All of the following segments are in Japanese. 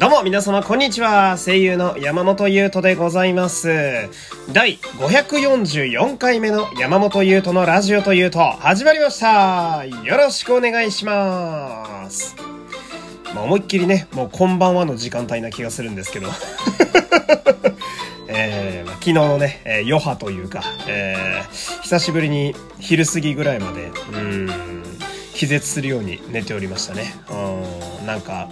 どうも皆様こんにちは。声優の山本優斗でございます。第544回目の山本優斗のラジオというと始まりました。よろしくお願いします。まあ、思いっきりね、もうこんばんはの時間帯な気がするんですけど。えーまあ昨日のね、えー余波というか、えー久しぶりに昼過ぎぐらいまで、うん、気絶するように寝ておりましたね。うん、なんか、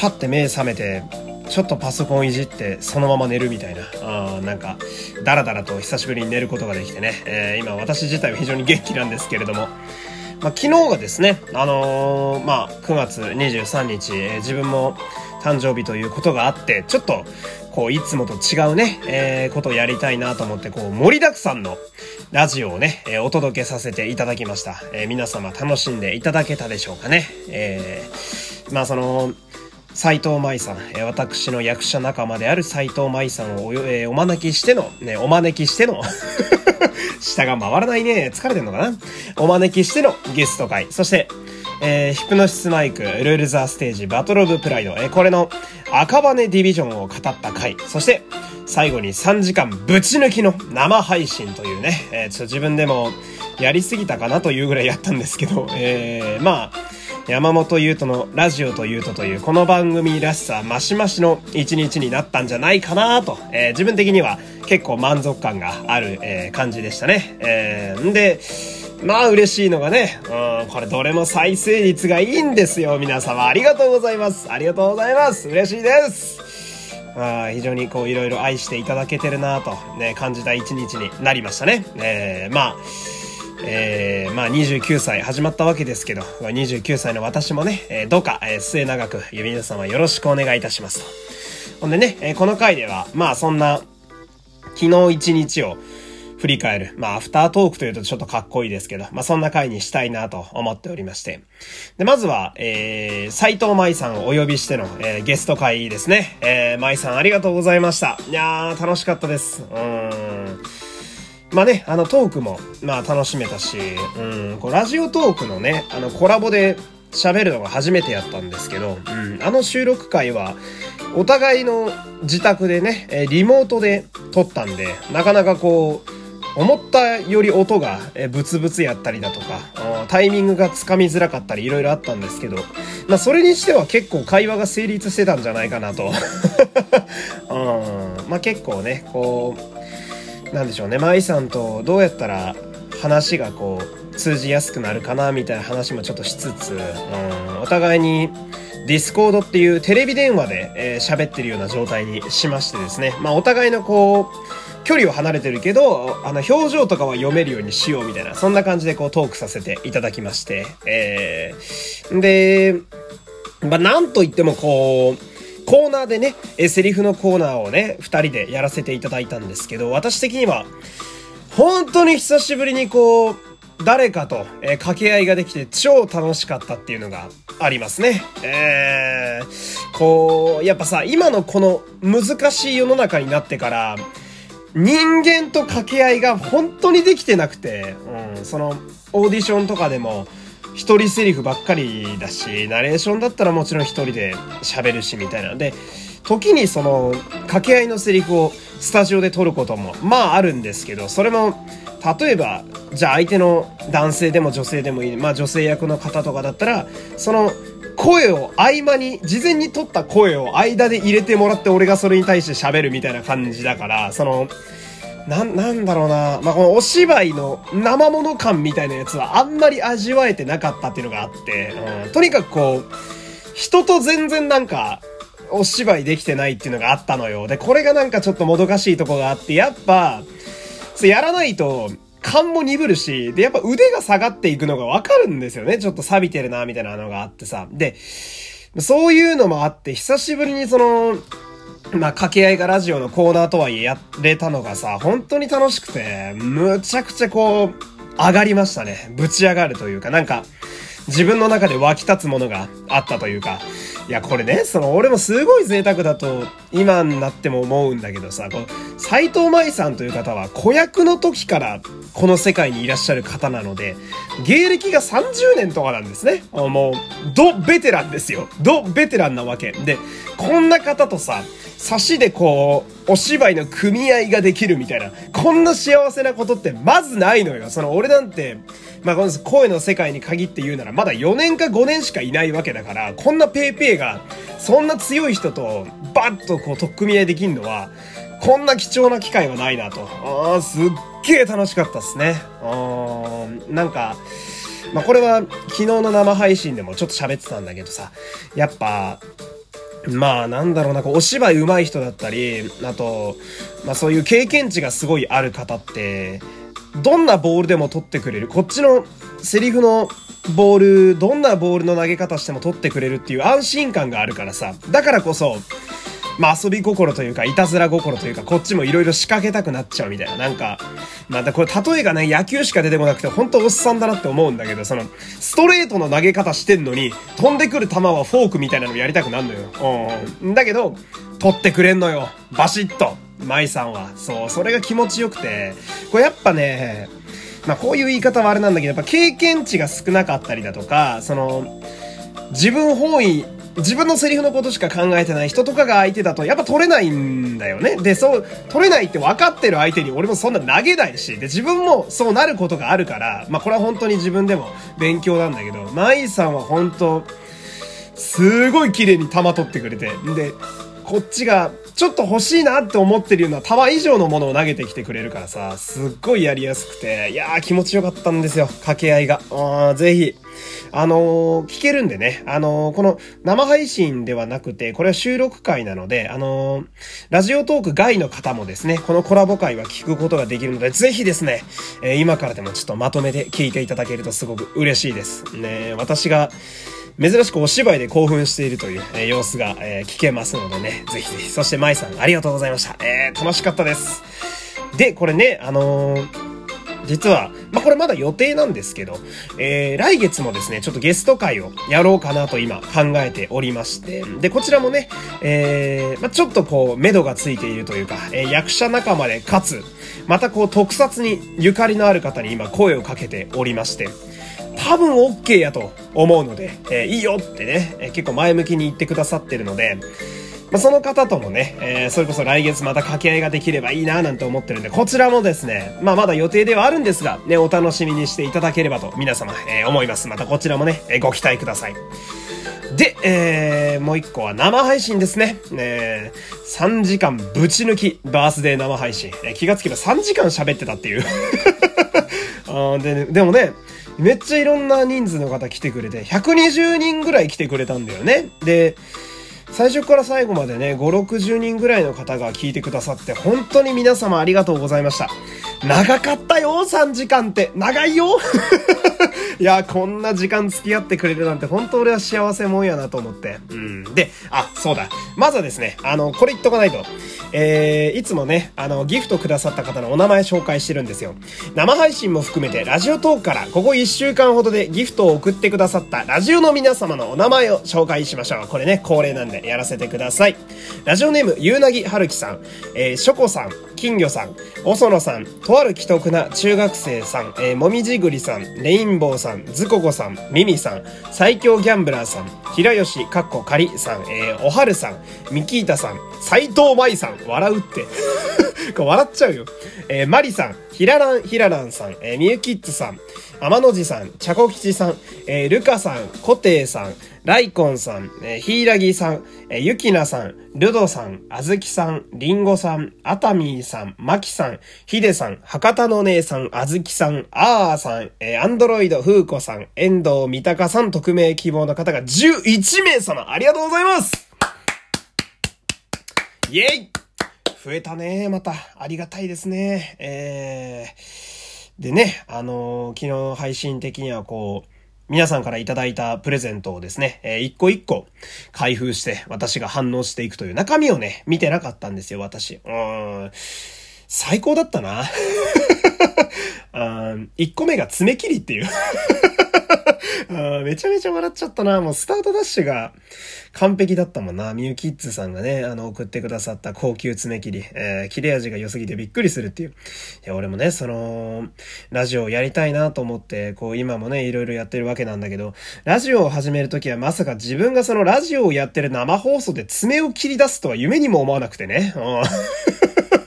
パッて目覚めて、ちょっとパソコンいじってそのまま寝るみたいな、あなんか、ダラダラと久しぶりに寝ることができてね、えー今私自体は非常に元気なんですけれども、まあ、昨日がですね、あのーまあ、9月23日、えー自分も誕生日ということがあって、ちょっと、こう、いつもと違うね、えーことをやりたいなと思って、こう、盛りだくさんのラジオをね、えーお届けさせていただきました。えー皆様楽しんでいただけたでしょうかね。えーまあ、その、斉藤舞さん、私の役者仲間である斉藤舞さんをお、えお招きしての、ね、お招きしての、下が回らないね。疲れてんのかな？お招きしてのゲスト会。そして、えーヒプノシスマイク、ルールザーステージ、バトルオブプライド、えーこれの赤羽ディビジョンを語った回。そして、最後に3時間ぶち抜きの生配信というね、えーちょっと自分でもやりすぎたかなというぐらいやったんですけど、えーまあ、山本優斗のラジオと優斗というこの番組らしさマシマシの一日になったんじゃないかなと、えー自分的には結構満足感がある、えー感じでしたね。えーんで、まあ嬉しいのがね、うん、これどれも再生率がいいんですよ。皆様ありがとうございます。ありがとうございます。嬉しいです。あ非常にこういろいろ愛していただけてるなと、ね、感じた一日になりましたね。えーまあ、えーまあ29歳始まったわけですけど、29歳の私もね、えーどうか、えー末永く皆様よろしくお願いいたしますと。ほんでね、えーこの回では、まあそんな、昨日一日を振り返る。まあ、アフタートークというとちょっとかっこいいですけど、まあ、そんな回にしたいなと思っておりまして。で、まずは、えー、斎藤舞さんをお呼びしての、えーゲスト会ですね。えー、舞さんありがとうございました。いやー、楽しかったです。うーん。まあね、あのトークも、まあ楽しめたし、うん、こうラジオトークのね、あのコラボで喋るのが初めてやったんですけど、うん、あの収録会は、お互いの自宅でね、えリモートで撮ったんで、なかなかこう、思ったより音がブツブツやったりだとか、タイミングがつかみづらかったりいろいろあったんですけど、まあそれにしては結構会話が成立してたんじゃないかなと。うん、まあ結構ね、こう、なんでしょうね、舞さんとどうやったら話がこう通じやすくなるかなみたいな話もちょっとしつつ、うん、お互いにディスコードっていうテレビ電話でえー喋、ってるような状態にしましてですね、まあお互いのこう、距離を離れてるけど、あの表情とかは読めるようにしようみたいな、そんな感じでこうトークさせていただきまして、えー、で、まあ、なんといってもこう、コーナーでね、えセリフのコーナーをね、二人でやらせていただいたんですけど、私的には、本当に久しぶりにこう、誰かと、えー掛け合いができて超楽しかったっていうのがありますね。えー、こう、やっぱさ、今のこの難しい世の中になってから、人間と掛け合いが本当にできてなくて、うん、その、オーディションとかでも、一人セリフばっかりだし、ナレーションだったらもちろん一人で喋るし、みたいなので、時にその、掛け合いのセリフをスタジオで撮ることも、まああるんですけど、それも、例えば、じゃあ相手の男性でも女性でもいい、まあ女性役の方とかだったら、その、声を合間に、事前に撮った声を間で入れてもらって俺がそれに対して喋るみたいな感じだから、その、な、なんだろうな。まあ、このお芝居の生物感みたいなやつはあんまり味わえてなかったっていうのがあって、うん、とにかくこう、人と全然なんか、お芝居できてないっていうのがあったのよ。で、これがなんかちょっともどかしいとこがあって、やっぱ、やらないと、勘も鈍るし、で、やっぱ腕が下がっていくのがわかるんですよね。ちょっと錆びてるな、みたいなのがあってさ。で、そういうのもあって、久しぶりにその、まあ、掛け合いがラジオのコーナーとはいえやれたのがさ、本当に楽しくて、むちゃくちゃこう、上がりましたね。ぶち上がるというか、なんか、自分の中で湧き立つものがあったというか、いや、これね、その、俺もすごい贅沢だと、今になっても思うんだけどさ、この、斎藤舞さんという方は、子役の時から、この世界にいらっしゃる方なので、芸歴が30年とかなんですね。もう、ドベテランですよ。ドベテランなわけ。で、こんな方とさ、差しでこう、お芝居の組合ができるみたいな、こんな幸せなことってまずないのよ。その俺なんて、まあこの声の世界に限って言うならまだ4年か5年しかいないわけだから、こんなペーペーが、そんな強い人とバッとこう取っ組み合いできるのは、こんな貴重な機会はないなと。ああ、すっげえ楽しかったっすね。あなんか、まあこれは昨日の生配信でもちょっと喋ってたんだけどさ、やっぱ、まあなんだろうな、こうお芝居上手い人だったり、あと、まあそういう経験値がすごいある方って、どんなボールでも取ってくれる。こっちのセリフのボール、どんなボールの投げ方しても取ってくれるっていう安心感があるからさ。だからこそ、まあ遊び心というか、いたずら心というか、こっちもいろいろ仕掛けたくなっちゃうみたいな。なんか、またこれ例えがね、野球しか出てこなくて、本当おっさんだなって思うんだけど、その、ストレートの投げ方してんのに、飛んでくる球はフォークみたいなのやりたくなるのよ。うん。だけど、取ってくれんのよ。バシッと。舞さんは。そう、それが気持ちよくて、これやっぱね、まあこういう言い方はあれなんだけど、やっぱ経験値が少なかったりだとか、その、自分本位自分のセリフのことしか考えてない人とかが相手だとやっぱ取れないんだよね。で、そう、取れないって分かってる相手に俺もそんな投げないし、で、自分もそうなることがあるから、まあこれは本当に自分でも勉強なんだけど、舞さんは本当、すごい綺麗に球取ってくれて、んで、こっちがちょっと欲しいなって思ってるような球以上のものを投げてきてくれるからさ、すっごいやりやすくて、いやー気持ちよかったんですよ、掛け合いが。あーぜひ。あのー、聞けるんでね、あのー、この生配信ではなくて、これは収録会なので、あのー、ラジオトーク外の方もですね、このコラボ会は聞くことができるので、ぜひですね、え今からでもちょっとまとめて聞いていただけるとすごく嬉しいです。ね私が、珍しくお芝居で興奮しているという、え、様子が、え、聞けますのでね、ぜひぜひ。そして舞さん、ありがとうございました。えー、楽しかったです。で、これね、あのー実は、まあ、これまだ予定なんですけど、えー、来月もですね、ちょっとゲスト会をやろうかなと今考えておりまして、で、こちらもね、えー、まあ、ちょっとこう、目処がついているというか、えー、役者仲間でかつ、またこう、特撮にゆかりのある方に今声をかけておりまして、多分 OK やと思うので、えー、いいよってね、えー、結構前向きに言ってくださってるので、ま、その方ともね、えー、それこそ来月また掛け合いができればいいななんて思ってるんで、こちらもですね、まあまだ予定ではあるんですが、ね、お楽しみにしていただければと皆様、えー、思います。またこちらもね、えー、ご期待ください。で、えー、もう一個は生配信ですね。えー、3時間ぶち抜きバースデー生配信。えー、気がつけば3時間喋ってたっていう あで。でもね、めっちゃいろんな人数の方来てくれて、120人ぐらい来てくれたんだよね。で、最初から最後までね、5、60人ぐらいの方が聞いてくださって、本当に皆様ありがとうございました。長かったよ、3時間って。長いよいや、こんな時間付き合ってくれるなんて、本当俺は幸せもんやなと思って。うん。で、あ、そうだ。まずはですね、あの、これ言っとかないと。えー、いつもね、あの、ギフトくださった方のお名前紹介してるんですよ。生配信も含めて、ラジオトークから、ここ1週間ほどでギフトを送ってくださったラジオの皆様のお名前を紹介しましょう。これね、恒例なんでやらせてください。ラジオネーム、ゆうなぎはるきさん、えー、しょこさん、金魚さん、おそのさん、とある既得な中学生さん、えー、もみじぐりさん、レインボーさん、ずここさん、ミミさん、最強ギャンブラーさん、平吉かっこかりさん、えー、おはるさん、ミキータさん、斎藤舞さん、笑うって。笑っちゃうよ。えー、マリさん、ひららんひららんさん、えー、みゆきっつさん、天のじさん、ちゃこきちさん、えー、ルカさん、コテイさん、ライコンさん、えー、ヒイラギさん、えー、ユキナさん、ルドさん、あずきさん、リンゴさん、アタミーさん、マキさん、ヒデさん、博多の姉さん、あずきさん、アーさん、えー、アンドロイド、フーコさん、遠藤三鷹さん、匿名希望の方が11名様、ありがとうございますイェイ増えたね、また。ありがたいですね。えー、でね、あのー、昨日配信的にはこう、皆さんからいただいたプレゼントをですね、えー、一個一個開封して私が反応していくという中身をね、見てなかったんですよ、私。うん。最高だったな。あ1個目が爪切りっていう めちゃめちゃ笑っちゃったな。もうスタートダッシュが完璧だったもんな。ミューキッズさんがね、あの、送ってくださった高級爪切り、えー、切れ味が良すぎてびっくりするっていう。いや、俺もね、その、ラジオをやりたいなと思って、こう、今もね、いろいろやってるわけなんだけど、ラジオを始めるときはまさか自分がそのラジオをやってる生放送で爪を切り出すとは夢にも思わなくてね。うん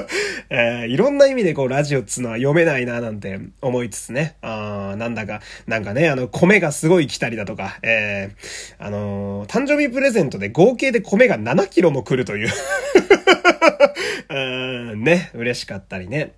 えー、いろんな意味でこう、ラジオっつうのは読めないななんて思いつつね、あなんだか、なんかね、あの、米がすごい来たりだとか、えー、あのー、誕生日プレゼントで合計で米が7キロも来るという。うん、ね、嬉しかったりね。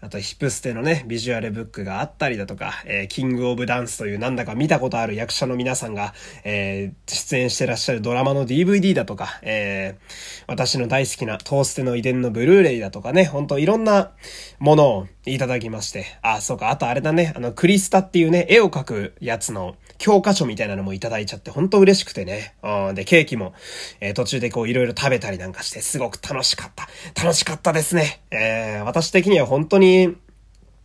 あと、ヒプステのね、ビジュアルブックがあったりだとか、えー、キングオブダンスというなんだか見たことある役者の皆さんが、えー、出演してらっしゃるドラマの DVD だとか、えー、私の大好きなトーステの遺伝のブルーレイだとかね、ほんといろんなものをいただきまして、あ、そうか、あとあれだね、あの、クリスタっていうね、絵を描くやつの教科書みたいなのもいただいちゃって、ほんと嬉しくてね。うん、で、ケーキも、えー、途中でこういろいろ食べたりなんかして、すごく楽しかった。楽しかったですね。えー、私的には本当に、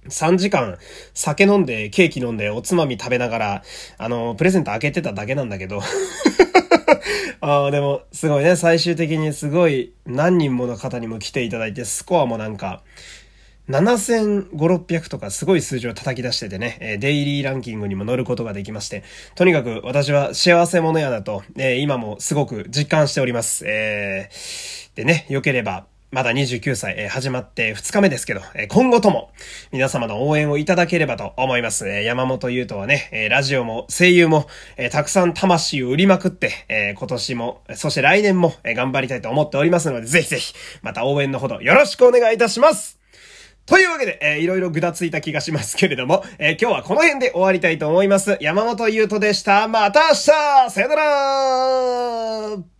3時間酒飲んで、ケーキ飲んで、おつまみ食べながら、あの、プレゼント開けてただけなんだけど。ああ、でも、すごいね、最終的にすごい何人もの方にも来ていただいて、スコアもなんか、7500、600とかすごい数字を叩き出しててね、デイリーランキングにも乗ることができまして、とにかく私は幸せ者やだと、今もすごく実感しております。でね、良ければ、まだ29歳、始まって2日目ですけど、今後とも皆様の応援をいただければと思います。山本優斗はね、ラジオも声優も、たくさん魂を売りまくって、今年も、そして来年も、頑張りたいと思っておりますので、ぜひぜひ、また応援のほどよろしくお願いいたしますというわけで、えー、いろいろぐだついた気がしますけれども、えー、今日はこの辺で終わりたいと思います。山本優斗でした。また明日さよなら